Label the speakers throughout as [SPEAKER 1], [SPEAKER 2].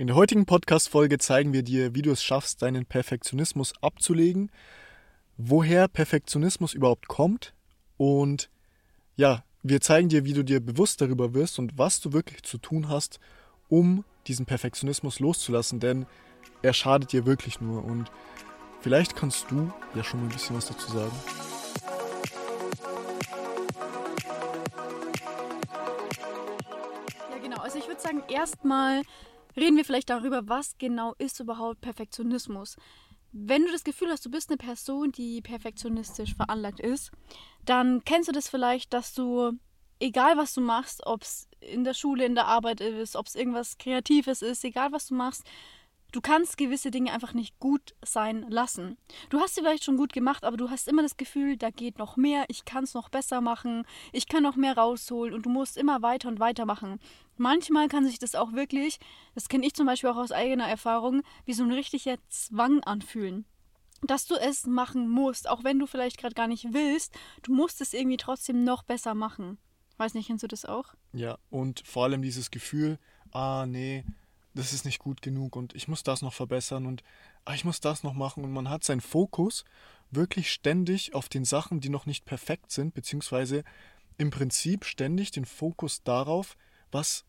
[SPEAKER 1] In der heutigen Podcast-Folge zeigen wir dir, wie du es schaffst, deinen Perfektionismus abzulegen, woher Perfektionismus überhaupt kommt und ja, wir zeigen dir, wie du dir bewusst darüber wirst und was du wirklich zu tun hast, um diesen Perfektionismus loszulassen, denn er schadet dir wirklich nur und vielleicht kannst du ja schon mal ein bisschen was dazu sagen.
[SPEAKER 2] Ja, genau. Also ich würde sagen, erstmal reden wir vielleicht darüber, was genau ist überhaupt Perfektionismus. Wenn du das Gefühl hast, du bist eine Person, die perfektionistisch veranlagt ist, dann kennst du das vielleicht, dass du, egal was du machst, ob es in der Schule, in der Arbeit ist, ob es irgendwas Kreatives ist, egal was du machst, Du kannst gewisse Dinge einfach nicht gut sein lassen. Du hast sie vielleicht schon gut gemacht, aber du hast immer das Gefühl, da geht noch mehr, ich kann es noch besser machen, ich kann noch mehr rausholen und du musst immer weiter und weiter machen. Manchmal kann sich das auch wirklich, das kenne ich zum Beispiel auch aus eigener Erfahrung, wie so ein richtiger Zwang anfühlen. Dass du es machen musst, auch wenn du vielleicht gerade gar nicht willst, du musst es irgendwie trotzdem noch besser machen. Weiß nicht, kennst du das auch?
[SPEAKER 1] Ja, und vor allem dieses Gefühl, ah nee, das ist nicht gut genug und ich muss das noch verbessern und ah, ich muss das noch machen und man hat seinen Fokus wirklich ständig auf den Sachen, die noch nicht perfekt sind, beziehungsweise im Prinzip ständig den Fokus darauf, was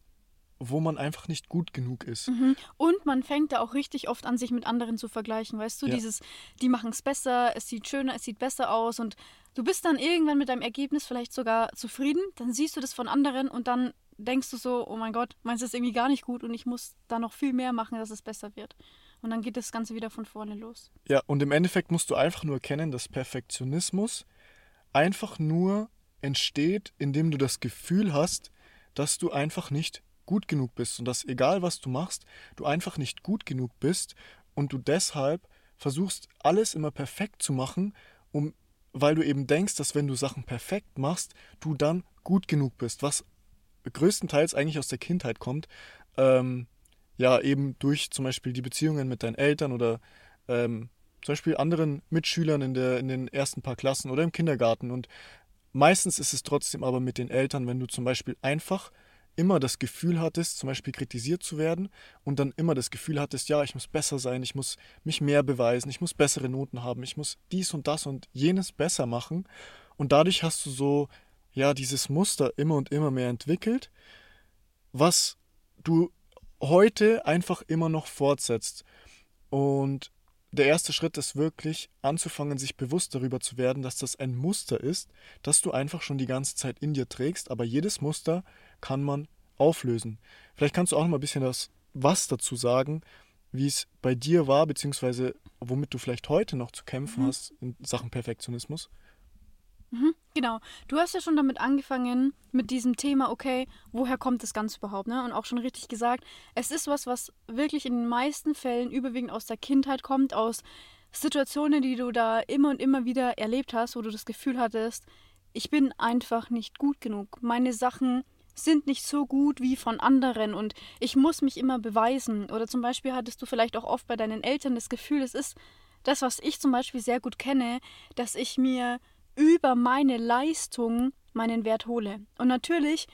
[SPEAKER 1] wo man einfach nicht gut genug ist.
[SPEAKER 2] Mhm. Und man fängt da auch richtig oft an, sich mit anderen zu vergleichen, weißt du? Ja. Dieses, die machen es besser, es sieht schöner, es sieht besser aus und du bist dann irgendwann mit deinem Ergebnis vielleicht sogar zufrieden, dann siehst du das von anderen und dann denkst du so, oh mein Gott, meinst du es irgendwie gar nicht gut und ich muss da noch viel mehr machen, dass es besser wird. Und dann geht das Ganze wieder von vorne los.
[SPEAKER 1] Ja, und im Endeffekt musst du einfach nur erkennen, dass Perfektionismus einfach nur entsteht, indem du das Gefühl hast, dass du einfach nicht gut genug bist und dass egal was du machst, du einfach nicht gut genug bist und du deshalb versuchst alles immer perfekt zu machen, um weil du eben denkst, dass wenn du Sachen perfekt machst, du dann gut genug bist, was größtenteils eigentlich aus der Kindheit kommt. Ähm, ja, eben durch zum Beispiel die Beziehungen mit deinen Eltern oder ähm, zum Beispiel anderen Mitschülern in, der, in den ersten paar Klassen oder im Kindergarten. Und meistens ist es trotzdem aber mit den Eltern, wenn du zum Beispiel einfach immer das Gefühl hattest, zum Beispiel kritisiert zu werden und dann immer das Gefühl hattest, ja, ich muss besser sein, ich muss mich mehr beweisen, ich muss bessere Noten haben, ich muss dies und das und jenes besser machen. Und dadurch hast du so ja dieses Muster immer und immer mehr entwickelt, was du heute einfach immer noch fortsetzt. Und der erste Schritt ist wirklich anzufangen, sich bewusst darüber zu werden, dass das ein Muster ist, das du einfach schon die ganze Zeit in dir trägst, aber jedes Muster kann man auflösen. Vielleicht kannst du auch noch mal ein bisschen das was dazu sagen, wie es bei dir war, beziehungsweise womit du vielleicht heute noch zu kämpfen mhm. hast in Sachen Perfektionismus.
[SPEAKER 2] Mhm, genau. Du hast ja schon damit angefangen, mit diesem Thema, okay, woher kommt das Ganze überhaupt, ne? Und auch schon richtig gesagt, es ist was, was wirklich in den meisten Fällen überwiegend aus der Kindheit kommt, aus Situationen, die du da immer und immer wieder erlebt hast, wo du das Gefühl hattest, ich bin einfach nicht gut genug. Meine Sachen sind nicht so gut wie von anderen und ich muss mich immer beweisen. Oder zum Beispiel hattest du vielleicht auch oft bei deinen Eltern das Gefühl, es ist das, was ich zum Beispiel sehr gut kenne, dass ich mir über meine Leistung meinen Wert hole. Und natürlich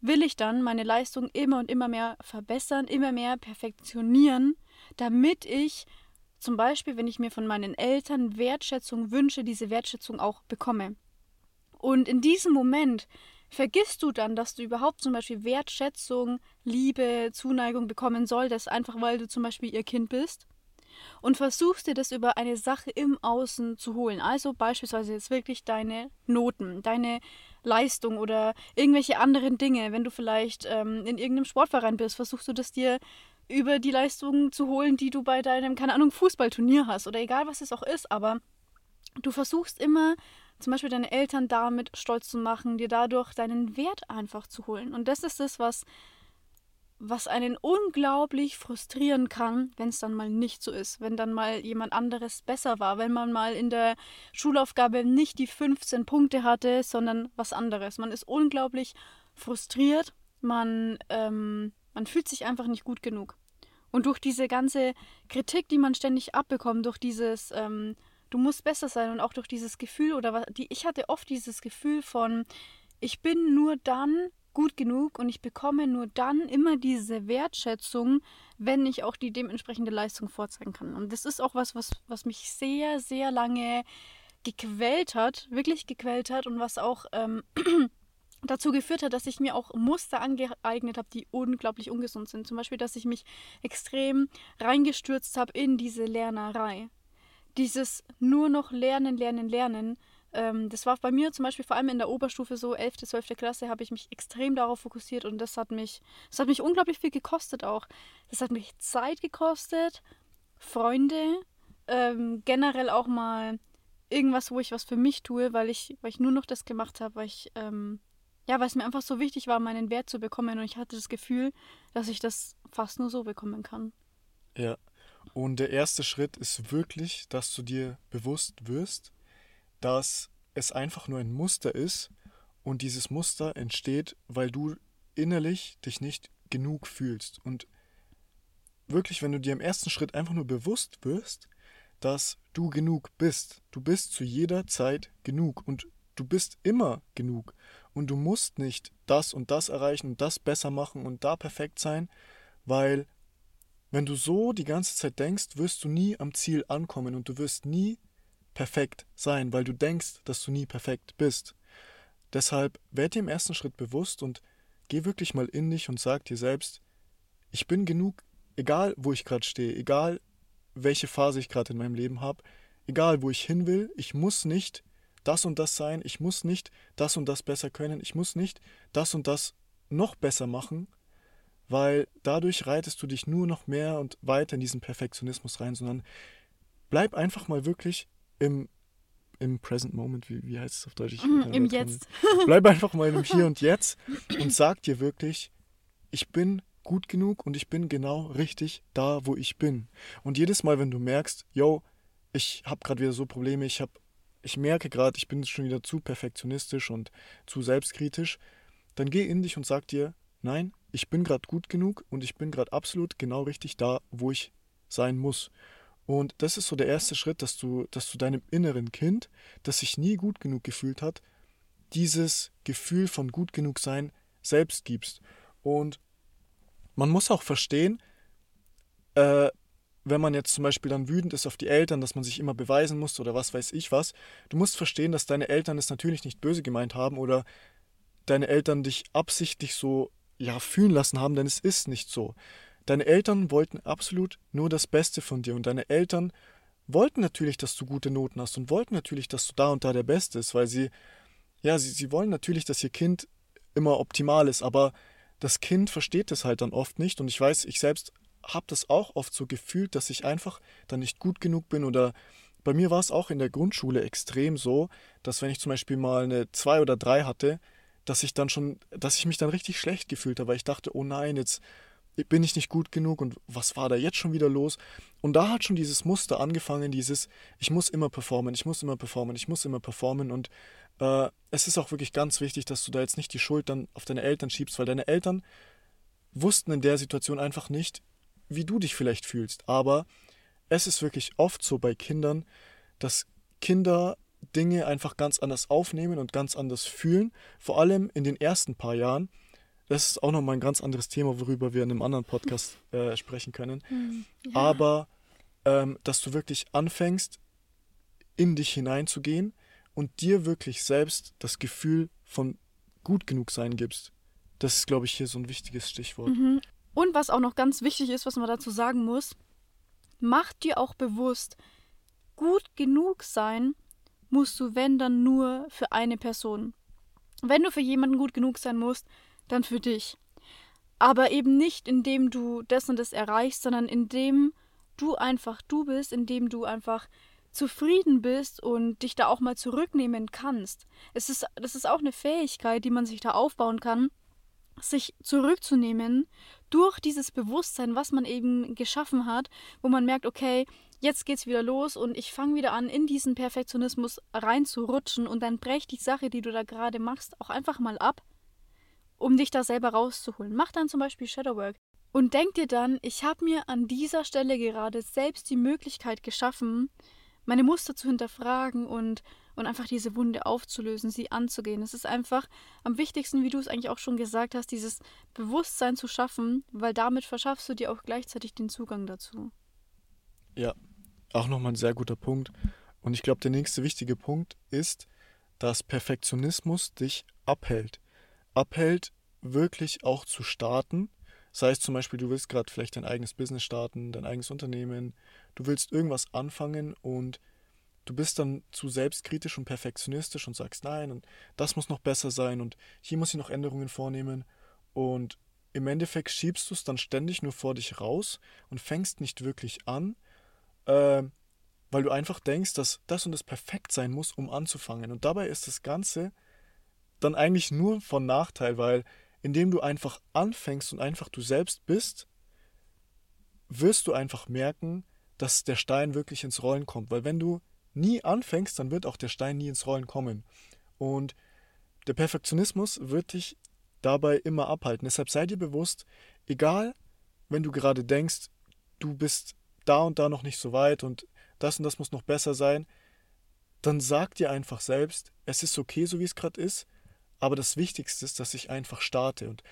[SPEAKER 2] will ich dann meine Leistung immer und immer mehr verbessern, immer mehr perfektionieren, damit ich zum Beispiel, wenn ich mir von meinen Eltern Wertschätzung wünsche, diese Wertschätzung auch bekomme. Und in diesem Moment vergisst du dann, dass du überhaupt zum Beispiel Wertschätzung, Liebe, Zuneigung bekommen solltest, einfach weil du zum Beispiel ihr Kind bist und versuchst dir das über eine Sache im Außen zu holen. Also beispielsweise jetzt wirklich deine Noten, deine Leistung oder irgendwelche anderen Dinge. Wenn du vielleicht ähm, in irgendeinem Sportverein bist, versuchst du das dir über die Leistungen zu holen, die du bei deinem, keine Ahnung, Fußballturnier hast oder egal was es auch ist, aber du versuchst immer zum Beispiel deine Eltern damit stolz zu machen, dir dadurch deinen Wert einfach zu holen. Und das ist das, was was einen unglaublich frustrieren kann, wenn es dann mal nicht so ist, wenn dann mal jemand anderes besser war, wenn man mal in der Schulaufgabe nicht die 15 Punkte hatte, sondern was anderes. Man ist unglaublich frustriert, man, ähm, man fühlt sich einfach nicht gut genug. Und durch diese ganze Kritik, die man ständig abbekommt, durch dieses, ähm, du musst besser sein und auch durch dieses Gefühl oder was, die, ich hatte oft dieses Gefühl von, ich bin nur dann gut genug und ich bekomme nur dann immer diese Wertschätzung, wenn ich auch die dementsprechende Leistung vorzeigen kann. Und das ist auch was, was, was mich sehr, sehr lange gequält hat, wirklich gequält hat und was auch ähm, dazu geführt hat, dass ich mir auch Muster angeeignet habe, die unglaublich ungesund sind. Zum Beispiel, dass ich mich extrem reingestürzt habe in diese Lernerei. Dieses nur noch Lernen, Lernen, Lernen. Ähm, das war bei mir zum Beispiel vor allem in der Oberstufe so, 11., 12. Klasse, habe ich mich extrem darauf fokussiert und das hat mich, das hat mich unglaublich viel gekostet auch. Das hat mich Zeit gekostet, Freunde, ähm, generell auch mal irgendwas, wo ich was für mich tue, weil ich, weil ich nur noch das gemacht habe, weil ich ähm, ja, weil es mir einfach so wichtig war, meinen Wert zu bekommen und ich hatte das Gefühl, dass ich das fast nur so bekommen kann.
[SPEAKER 1] Ja. Und der erste Schritt ist wirklich, dass du dir bewusst wirst, dass es einfach nur ein Muster ist und dieses Muster entsteht, weil du innerlich dich nicht genug fühlst. Und wirklich, wenn du dir im ersten Schritt einfach nur bewusst wirst, dass du genug bist. Du bist zu jeder Zeit genug und du bist immer genug und du musst nicht das und das erreichen und das besser machen und da perfekt sein, weil wenn du so die ganze Zeit denkst, wirst du nie am Ziel ankommen und du wirst nie perfekt sein, weil du denkst, dass du nie perfekt bist. Deshalb werd dir im ersten Schritt bewusst und geh wirklich mal in dich und sag dir selbst, ich bin genug, egal wo ich gerade stehe, egal welche Phase ich gerade in meinem Leben habe, egal wo ich hin will, ich muss nicht das und das sein, ich muss nicht das und das besser können, ich muss nicht das und das noch besser machen, weil dadurch reitest du dich nur noch mehr und weiter in diesen Perfektionismus rein, sondern bleib einfach mal wirklich im, im Present Moment, wie, wie heißt es auf Deutsch?
[SPEAKER 2] Mm, Im Jetzt.
[SPEAKER 1] Bleib einfach mal im Hier und Jetzt und sag dir wirklich, ich bin gut genug und ich bin genau richtig da, wo ich bin. Und jedes Mal, wenn du merkst, yo, ich habe gerade wieder so Probleme, ich habe ich merke gerade, ich bin schon wieder zu perfektionistisch und zu selbstkritisch, dann geh in dich und sag dir, nein, ich bin gerade gut genug und ich bin gerade absolut genau richtig da, wo ich sein muss. Und das ist so der erste Schritt, dass du, dass du deinem inneren Kind, das sich nie gut genug gefühlt hat, dieses Gefühl von gut genug sein selbst gibst. Und man muss auch verstehen, äh, wenn man jetzt zum Beispiel dann wütend ist auf die Eltern, dass man sich immer beweisen muss oder was weiß ich was, du musst verstehen, dass deine Eltern es natürlich nicht böse gemeint haben oder deine Eltern dich absichtlich so ja fühlen lassen haben, denn es ist nicht so. Deine Eltern wollten absolut nur das Beste von dir und deine Eltern wollten natürlich, dass du gute Noten hast und wollten natürlich, dass du da und da der Beste ist, weil sie ja, sie, sie wollen natürlich, dass ihr Kind immer optimal ist, aber das Kind versteht das halt dann oft nicht und ich weiß, ich selbst habe das auch oft so gefühlt, dass ich einfach dann nicht gut genug bin oder bei mir war es auch in der Grundschule extrem so, dass wenn ich zum Beispiel mal eine 2 oder 3 hatte, dass ich dann schon, dass ich mich dann richtig schlecht gefühlt habe, weil ich dachte, oh nein, jetzt bin ich nicht gut genug und was war da jetzt schon wieder los? Und da hat schon dieses Muster angefangen, dieses, ich muss immer performen, ich muss immer performen, ich muss immer performen und äh, es ist auch wirklich ganz wichtig, dass du da jetzt nicht die Schuld dann auf deine Eltern schiebst, weil deine Eltern wussten in der Situation einfach nicht, wie du dich vielleicht fühlst. Aber es ist wirklich oft so bei Kindern, dass Kinder Dinge einfach ganz anders aufnehmen und ganz anders fühlen. Vor allem in den ersten paar Jahren. Das ist auch nochmal ein ganz anderes Thema, worüber wir in einem anderen Podcast äh, sprechen können. Hm, ja. Aber ähm, dass du wirklich anfängst, in dich hineinzugehen und dir wirklich selbst das Gefühl von gut genug sein gibst. Das ist, glaube ich, hier so ein wichtiges Stichwort.
[SPEAKER 2] Mhm. Und was auch noch ganz wichtig ist, was man dazu sagen muss, mach dir auch bewusst, gut genug sein musst du, wenn dann nur für eine Person. Wenn du für jemanden gut genug sein musst, dann für dich. Aber eben nicht, indem du das und das erreichst, sondern indem du einfach du bist, indem du einfach zufrieden bist und dich da auch mal zurücknehmen kannst. Es ist, das ist auch eine Fähigkeit, die man sich da aufbauen kann, sich zurückzunehmen durch dieses Bewusstsein, was man eben geschaffen hat, wo man merkt, okay, jetzt geht's wieder los und ich fange wieder an, in diesen Perfektionismus reinzurutschen und dann brech die Sache, die du da gerade machst, auch einfach mal ab, um dich da selber rauszuholen. Mach dann zum Beispiel Shadowwork und denk dir dann, ich habe mir an dieser Stelle gerade selbst die Möglichkeit geschaffen, meine Muster zu hinterfragen und und einfach diese Wunde aufzulösen, sie anzugehen. Es ist einfach am wichtigsten, wie du es eigentlich auch schon gesagt hast, dieses Bewusstsein zu schaffen, weil damit verschaffst du dir auch gleichzeitig den Zugang dazu.
[SPEAKER 1] Ja, auch nochmal ein sehr guter Punkt. Und ich glaube, der nächste wichtige Punkt ist, dass Perfektionismus dich abhält. Abhält, wirklich auch zu starten. Sei es zum Beispiel, du willst gerade vielleicht dein eigenes Business starten, dein eigenes Unternehmen, du willst irgendwas anfangen und du bist dann zu selbstkritisch und perfektionistisch und sagst, nein, und das muss noch besser sein und hier muss ich noch Änderungen vornehmen. Und im Endeffekt schiebst du es dann ständig nur vor dich raus und fängst nicht wirklich an, äh, weil du einfach denkst, dass das und das perfekt sein muss, um anzufangen. Und dabei ist das Ganze dann eigentlich nur von Nachteil, weil indem du einfach anfängst und einfach du selbst bist, wirst du einfach merken, dass der Stein wirklich ins Rollen kommt. Weil wenn du nie anfängst, dann wird auch der Stein nie ins Rollen kommen. Und der Perfektionismus wird dich dabei immer abhalten. Deshalb sei dir bewusst, egal, wenn du gerade denkst, du bist da und da noch nicht so weit und das und das muss noch besser sein, dann sag dir einfach selbst, es ist okay, so wie es gerade ist, aber das Wichtigste ist, dass ich einfach starte. Und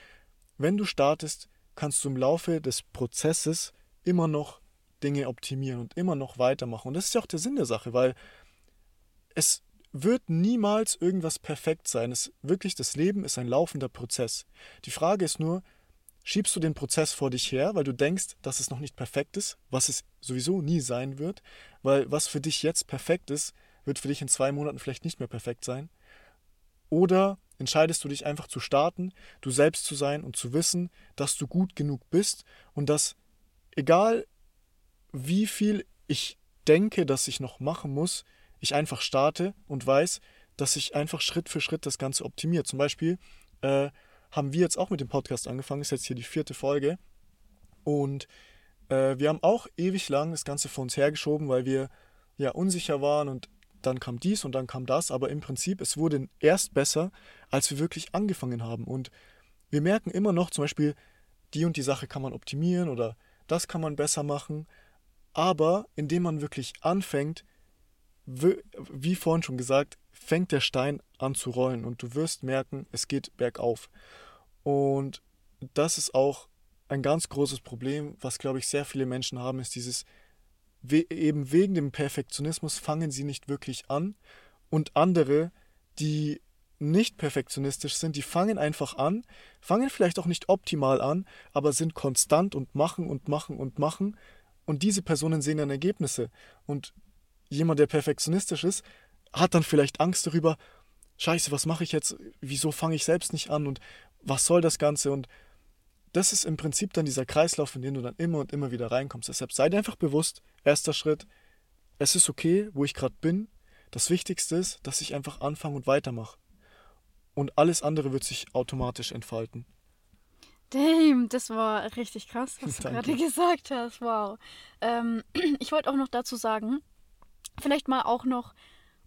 [SPEAKER 1] wenn du startest, kannst du im Laufe des Prozesses immer noch Dinge optimieren und immer noch weitermachen. Und das ist ja auch der Sinn der Sache, weil es wird niemals irgendwas perfekt sein. Es wirklich das Leben ist ein laufender Prozess. Die Frage ist nur, schiebst du den Prozess vor dich her, weil du denkst, dass es noch nicht perfekt ist, was es sowieso nie sein wird, weil was für dich jetzt perfekt ist, wird für dich in zwei Monaten vielleicht nicht mehr perfekt sein. Oder entscheidest du dich einfach zu starten, du selbst zu sein und zu wissen, dass du gut genug bist und dass egal wie viel ich denke, dass ich noch machen muss, ich einfach starte und weiß, dass ich einfach Schritt für Schritt das Ganze optimiert. Zum Beispiel äh, haben wir jetzt auch mit dem Podcast angefangen, ist jetzt hier die vierte Folge. Und äh, wir haben auch ewig lang das Ganze vor uns hergeschoben, weil wir ja unsicher waren und dann kam dies und dann kam das. Aber im Prinzip, es wurde erst besser, als wir wirklich angefangen haben. Und wir merken immer noch, zum Beispiel, die und die Sache kann man optimieren oder das kann man besser machen. Aber indem man wirklich anfängt, wie vorhin schon gesagt, fängt der Stein an zu rollen und du wirst merken, es geht bergauf. Und das ist auch ein ganz großes Problem, was, glaube ich, sehr viele Menschen haben, ist dieses, eben wegen dem Perfektionismus fangen sie nicht wirklich an. Und andere, die nicht perfektionistisch sind, die fangen einfach an, fangen vielleicht auch nicht optimal an, aber sind konstant und machen und machen und machen. Und diese Personen sehen dann Ergebnisse. Und jemand, der perfektionistisch ist, hat dann vielleicht Angst darüber, scheiße, was mache ich jetzt, wieso fange ich selbst nicht an und was soll das Ganze und das ist im Prinzip dann dieser Kreislauf, in den du dann immer und immer wieder reinkommst. Deshalb sei dir einfach bewusst, erster Schritt, es ist okay, wo ich gerade bin. Das Wichtigste ist, dass ich einfach anfange und weitermache. Und alles andere wird sich automatisch entfalten.
[SPEAKER 2] Damn, das war richtig krass, was du gerade gesagt hast. Wow. Ähm, ich wollte auch noch dazu sagen, vielleicht mal auch noch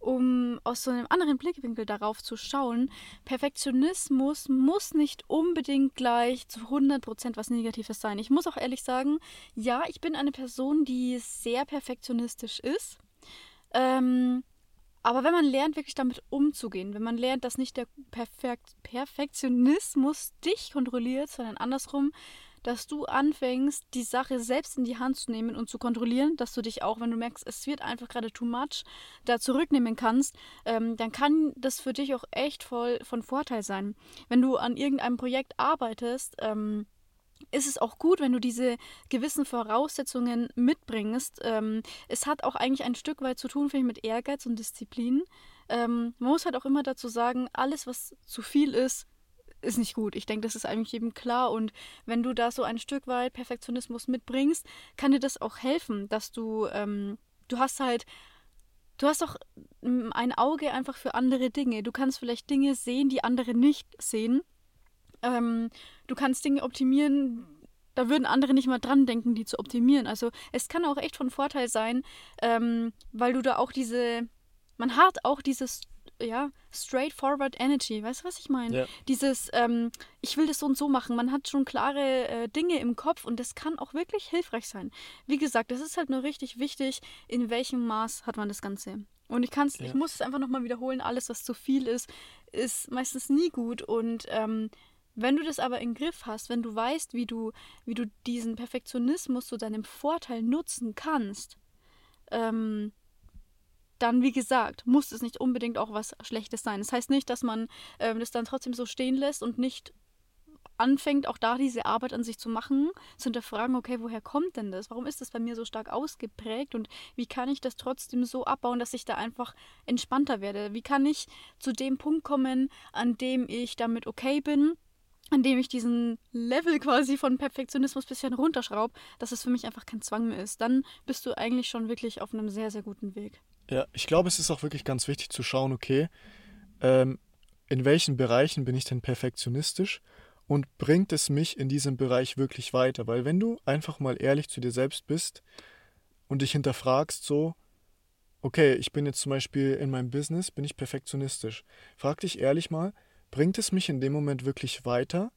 [SPEAKER 2] um aus so einem anderen Blickwinkel darauf zu schauen, Perfektionismus muss nicht unbedingt gleich zu 100% was Negatives sein. Ich muss auch ehrlich sagen, ja, ich bin eine Person, die sehr perfektionistisch ist. Ähm, aber wenn man lernt, wirklich damit umzugehen, wenn man lernt, dass nicht der Perfekt Perfektionismus dich kontrolliert, sondern andersrum, dass du anfängst, die Sache selbst in die Hand zu nehmen und zu kontrollieren, dass du dich auch, wenn du merkst, es wird einfach gerade too much, da zurücknehmen kannst, ähm, dann kann das für dich auch echt voll von Vorteil sein. Wenn du an irgendeinem Projekt arbeitest, ähm, ist es auch gut, wenn du diese gewissen Voraussetzungen mitbringst. Ähm, es hat auch eigentlich ein Stück weit zu tun, finde ich, mit Ehrgeiz und Disziplin. Ähm, man muss halt auch immer dazu sagen, alles, was zu viel ist, ist nicht gut. Ich denke, das ist eigentlich jedem klar. Und wenn du da so ein Stück weit Perfektionismus mitbringst, kann dir das auch helfen, dass du, ähm, du hast halt, du hast auch mm, ein Auge einfach für andere Dinge. Du kannst vielleicht Dinge sehen, die andere nicht sehen. Ähm, du kannst Dinge optimieren, da würden andere nicht mal dran denken, die zu optimieren. Also es kann auch echt von Vorteil sein, ähm, weil du da auch diese, man hat auch dieses ja, straightforward Energy. Weißt du, was ich meine? Ja. Dieses, ähm, ich will das so und so machen. Man hat schon klare äh, Dinge im Kopf und das kann auch wirklich hilfreich sein. Wie gesagt, das ist halt nur richtig wichtig, in welchem Maß hat man das Ganze. Und ich kann's,
[SPEAKER 1] Ja.
[SPEAKER 2] ich muss es einfach nochmal wiederholen, alles, was zu viel ist, ist meistens nie gut. Und ähm, wenn du das aber im Griff hast, wenn du weißt, wie du, wie du diesen Perfektionismus zu deinem Vorteil nutzen kannst, ähm, dann, wie gesagt, muss es nicht unbedingt auch was Schlechtes sein. Das heißt nicht, dass man ähm, das dann trotzdem so stehen lässt und nicht anfängt, auch da diese Arbeit an sich zu machen, zu hinterfragen, okay, woher kommt denn das? Warum ist das bei mir so stark ausgeprägt und wie kann ich das trotzdem so abbauen, dass ich da einfach entspannter werde? Wie kann ich zu dem Punkt kommen, an dem ich damit okay bin? an dem ich diesen Level quasi von Perfektionismus ein bisschen runterschraube, dass es für mich einfach kein Zwang mehr ist. Dann bist du eigentlich schon wirklich auf einem sehr, sehr guten Weg.
[SPEAKER 1] Ja, ich glaube, es ist auch wirklich ganz wichtig zu schauen, okay, ähm, in welchen Bereichen bin ich denn perfektionistisch und bringt es mich in diesem Bereich wirklich weiter? Weil wenn du einfach mal ehrlich zu dir selbst bist und dich hinterfragst, so, okay, ich bin jetzt zum Beispiel in meinem Business, bin ich perfektionistisch. Frag dich ehrlich mal, bringt es mich in dem Moment wirklich weiter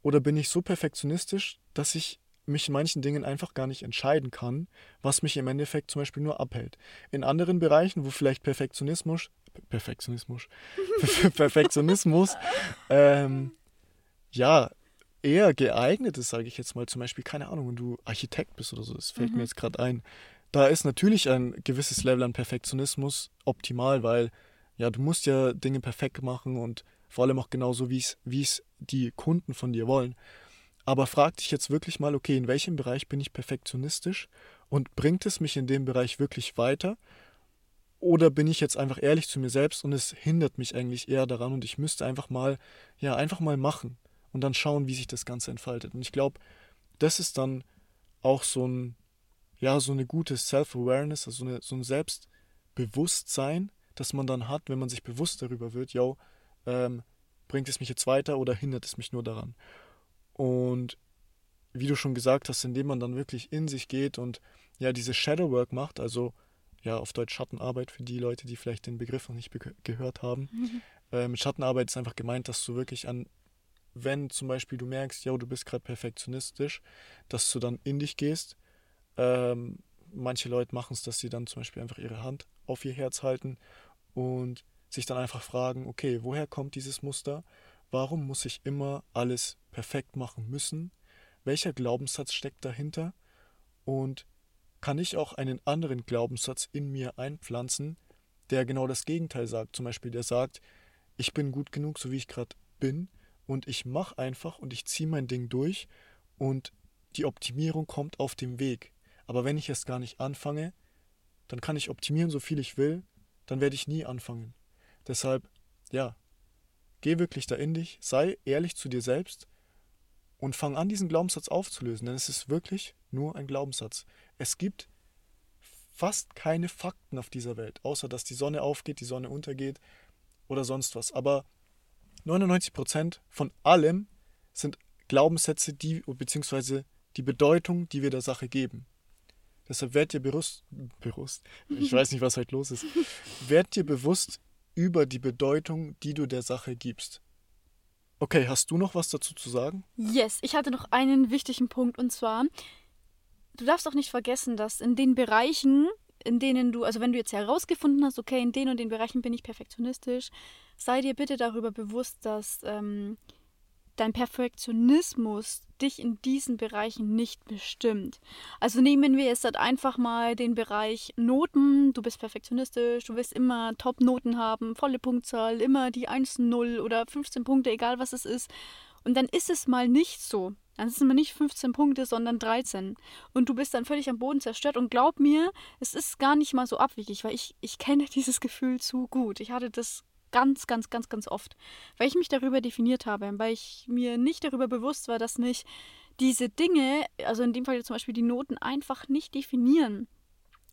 [SPEAKER 1] oder bin ich so perfektionistisch, dass ich mich in manchen Dingen einfach gar nicht entscheiden kann, was mich im Endeffekt zum Beispiel nur abhält. In anderen Bereichen, wo vielleicht Perfektionismus, Perfektionismus, Perfektionismus, ähm, ja, eher geeignet ist, sage ich jetzt mal, zum Beispiel, keine Ahnung, wenn du Architekt bist oder so, das fällt
[SPEAKER 2] Mhm.
[SPEAKER 1] mir jetzt gerade ein. Da ist natürlich ein gewisses Level an Perfektionismus optimal, weil ja, du musst ja Dinge perfekt machen und vor allem auch genauso, wie es, wie es die Kunden von dir wollen. Aber frag dich jetzt wirklich mal, okay, in welchem Bereich bin ich perfektionistisch und bringt es mich in dem Bereich wirklich weiter? Oder bin ich jetzt einfach ehrlich zu mir selbst und es hindert mich eigentlich eher daran und ich müsste einfach mal, ja, einfach mal machen und dann schauen, wie sich das Ganze entfaltet. Und ich glaube, das ist dann auch so ein, ja, so eine gute Self-Awareness, also so, eine, so ein Selbstbewusstsein, das man dann hat, wenn man sich bewusst darüber wird, yo, ähm, bringt es mich jetzt weiter oder hindert es mich nur daran? Und wie du schon gesagt hast, indem man dann wirklich in sich geht und ja, diese Shadowwork macht, also ja, auf Deutsch Schattenarbeit für die Leute, die vielleicht den Begriff noch nicht be- gehört haben. Äh, mit Schattenarbeit ist einfach gemeint, dass du wirklich an, wenn zum Beispiel du merkst, ja, du bist gerade perfektionistisch, dass du dann in dich gehst. Ähm, manche Leute machen es, dass sie dann zum Beispiel einfach ihre Hand auf ihr Herz halten und sich dann einfach fragen, okay, woher kommt dieses Muster? Warum muss ich immer alles perfekt machen müssen? Welcher Glaubenssatz steckt dahinter? Und kann ich auch einen anderen Glaubenssatz in mir einpflanzen, der genau das Gegenteil sagt? Zum Beispiel, der sagt, ich bin gut genug, so wie ich gerade bin, und ich mache einfach und ich ziehe mein Ding durch und die Optimierung kommt auf dem Weg. Aber wenn ich es gar nicht anfange, dann kann ich optimieren, so viel ich will, dann werde ich nie anfangen. Deshalb, ja, geh wirklich da in dich, sei ehrlich zu dir selbst und fang an, diesen Glaubenssatz aufzulösen, denn es ist wirklich nur ein Glaubenssatz. Es gibt fast keine Fakten auf dieser Welt, außer dass die Sonne aufgeht, die Sonne untergeht oder sonst was. Aber 99% von allem sind Glaubenssätze, die, beziehungsweise die Bedeutung, die wir der Sache geben. Deshalb werd dir bewusst, bewusst, ich weiß nicht, was heute los ist, werd dir bewusst über die Bedeutung, die du der Sache gibst. Okay, hast du noch was dazu zu sagen?
[SPEAKER 2] Yes, ich hatte noch einen wichtigen Punkt und zwar, du darfst auch nicht vergessen, dass in den Bereichen, in denen du, also wenn du jetzt herausgefunden hast, okay, in den und den Bereichen bin ich perfektionistisch, sei dir bitte darüber bewusst, dass ähm, dein Perfektionismus dich in diesen Bereichen nicht bestimmt. Also nehmen wir jetzt halt einfach mal den Bereich Noten. Du bist perfektionistisch, du willst immer Top-Noten haben, volle Punktzahl, immer die 1, 0 oder 15 Punkte, egal was es ist. Und dann ist es mal nicht so. Dann sind es mal nicht 15 Punkte, sondern 13. Und du bist dann völlig am Boden zerstört. Und glaub mir, es ist gar nicht mal so abwegig, weil ich, ich kenne dieses Gefühl zu gut. Ich hatte das ganz, ganz, ganz, ganz oft, weil ich mich darüber definiert habe, weil ich mir nicht darüber bewusst war, dass mich diese Dinge, also in dem Fall zum Beispiel die Noten, einfach nicht definieren.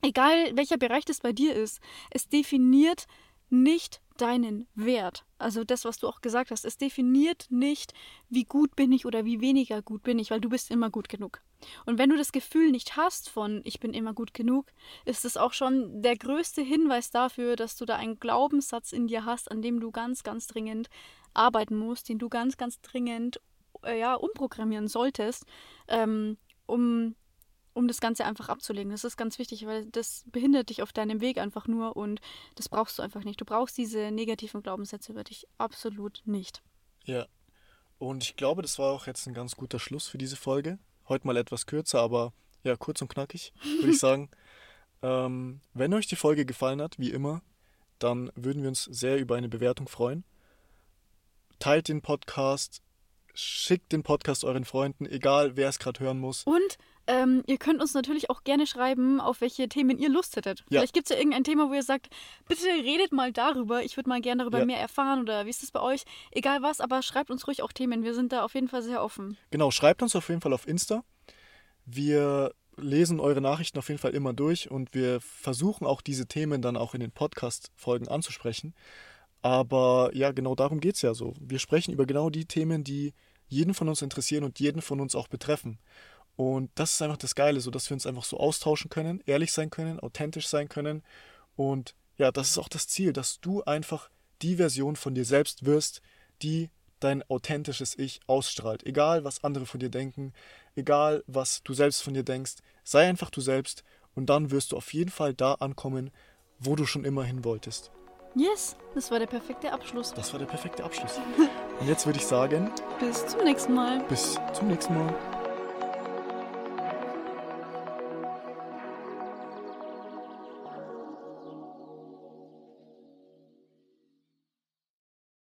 [SPEAKER 2] Egal welcher Bereich das bei dir ist, es definiert nicht deinen Wert. Also das, was du auch gesagt hast, es definiert nicht, wie gut bin ich oder wie weniger gut bin ich, weil du bist immer gut genug. Und wenn du das Gefühl nicht hast von ich bin immer gut genug, ist es auch schon der größte Hinweis dafür, dass du da einen Glaubenssatz in dir hast, an dem du ganz, ganz dringend arbeiten musst, den du ganz, ganz dringend äh, ja, umprogrammieren solltest, ähm, um um das Ganze einfach abzulegen. Das ist ganz wichtig, weil das behindert dich auf deinem Weg einfach nur und das brauchst du einfach nicht. Du brauchst diese negativen Glaubenssätze über dich absolut nicht.
[SPEAKER 1] Ja. Und ich glaube, das war auch jetzt ein ganz guter Schluss für diese Folge. Heute mal etwas kürzer, aber ja, kurz und knackig, würde ich sagen. ähm, wenn euch die Folge gefallen hat, wie immer, dann würden wir uns sehr über eine Bewertung freuen. Teilt den Podcast, schickt den Podcast euren Freunden, egal wer es gerade hören muss.
[SPEAKER 2] Und ähm, ihr könnt uns natürlich auch gerne schreiben, auf welche Themen ihr Lust hättet.
[SPEAKER 1] Ja.
[SPEAKER 2] Vielleicht gibt es ja irgendein Thema, wo ihr sagt, bitte redet mal darüber. Ich würde mal gerne darüber
[SPEAKER 1] Ja.
[SPEAKER 2] mehr erfahren oder wie ist das bei euch? Egal was, aber schreibt uns ruhig auch Themen. Wir sind da auf jeden Fall sehr offen.
[SPEAKER 1] Genau, schreibt uns auf jeden Fall auf Insta. Wir lesen eure Nachrichten auf jeden Fall immer durch und wir versuchen auch diese Themen dann auch in den Podcast-Folgen anzusprechen. Aber ja, genau darum geht es ja so. Wir sprechen über genau die Themen, die jeden von uns interessieren und jeden von uns auch betreffen. Und das ist einfach das Geile, so dass wir uns einfach so austauschen können, ehrlich sein können, authentisch sein können. Und ja, das ist auch das Ziel, dass du einfach die Version von dir selbst wirst, die dein authentisches Ich ausstrahlt. Egal, was andere von dir denken, egal, was du selbst von dir denkst, sei einfach du selbst und dann wirst du auf jeden Fall da ankommen, wo du schon immer hin wolltest.
[SPEAKER 2] Yes, das war der perfekte Abschluss.
[SPEAKER 1] Das war der perfekte Abschluss. Und jetzt würde ich sagen,
[SPEAKER 2] Bis zum nächsten Mal.
[SPEAKER 1] bis zum nächsten Mal.